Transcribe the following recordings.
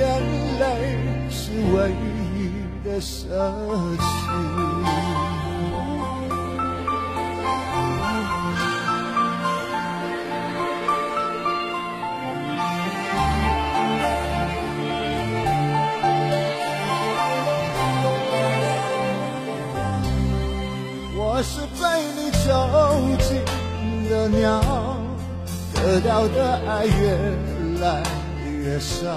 眼泪是唯一的奢侈。我是被你囚禁的鸟。得到的爱越来越少，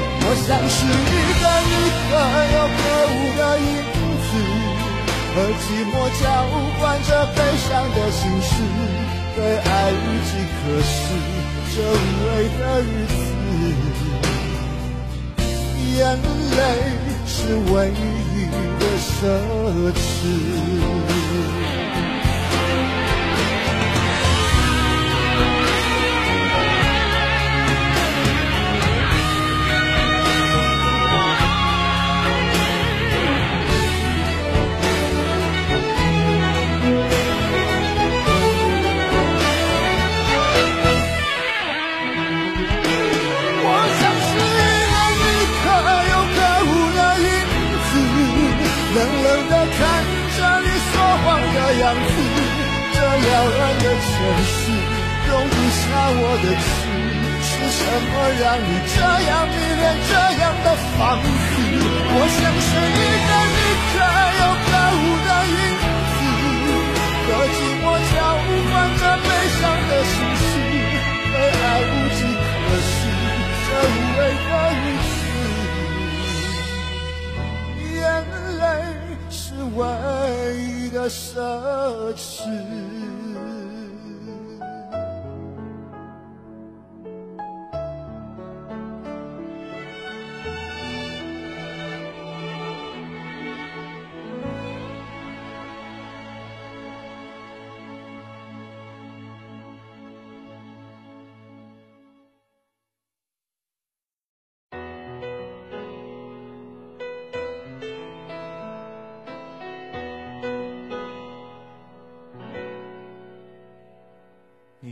我像是一个你可有可无的影子，和寂寞交换着悲伤的心事，对爱无计可施，这无味的日子，眼泪是唯一的奢侈。城市容不下我的痴。是什么让你这样迷恋这样的放肆？我像是一个你可有可无的影子，和寂寞交换着悲伤的心事，对爱无计可施，这无味的日子，眼泪是唯一的奢侈。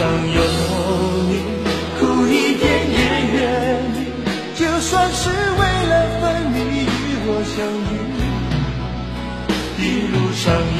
上有你，苦一点也愿意，就算是为了分离与我相遇。一路上有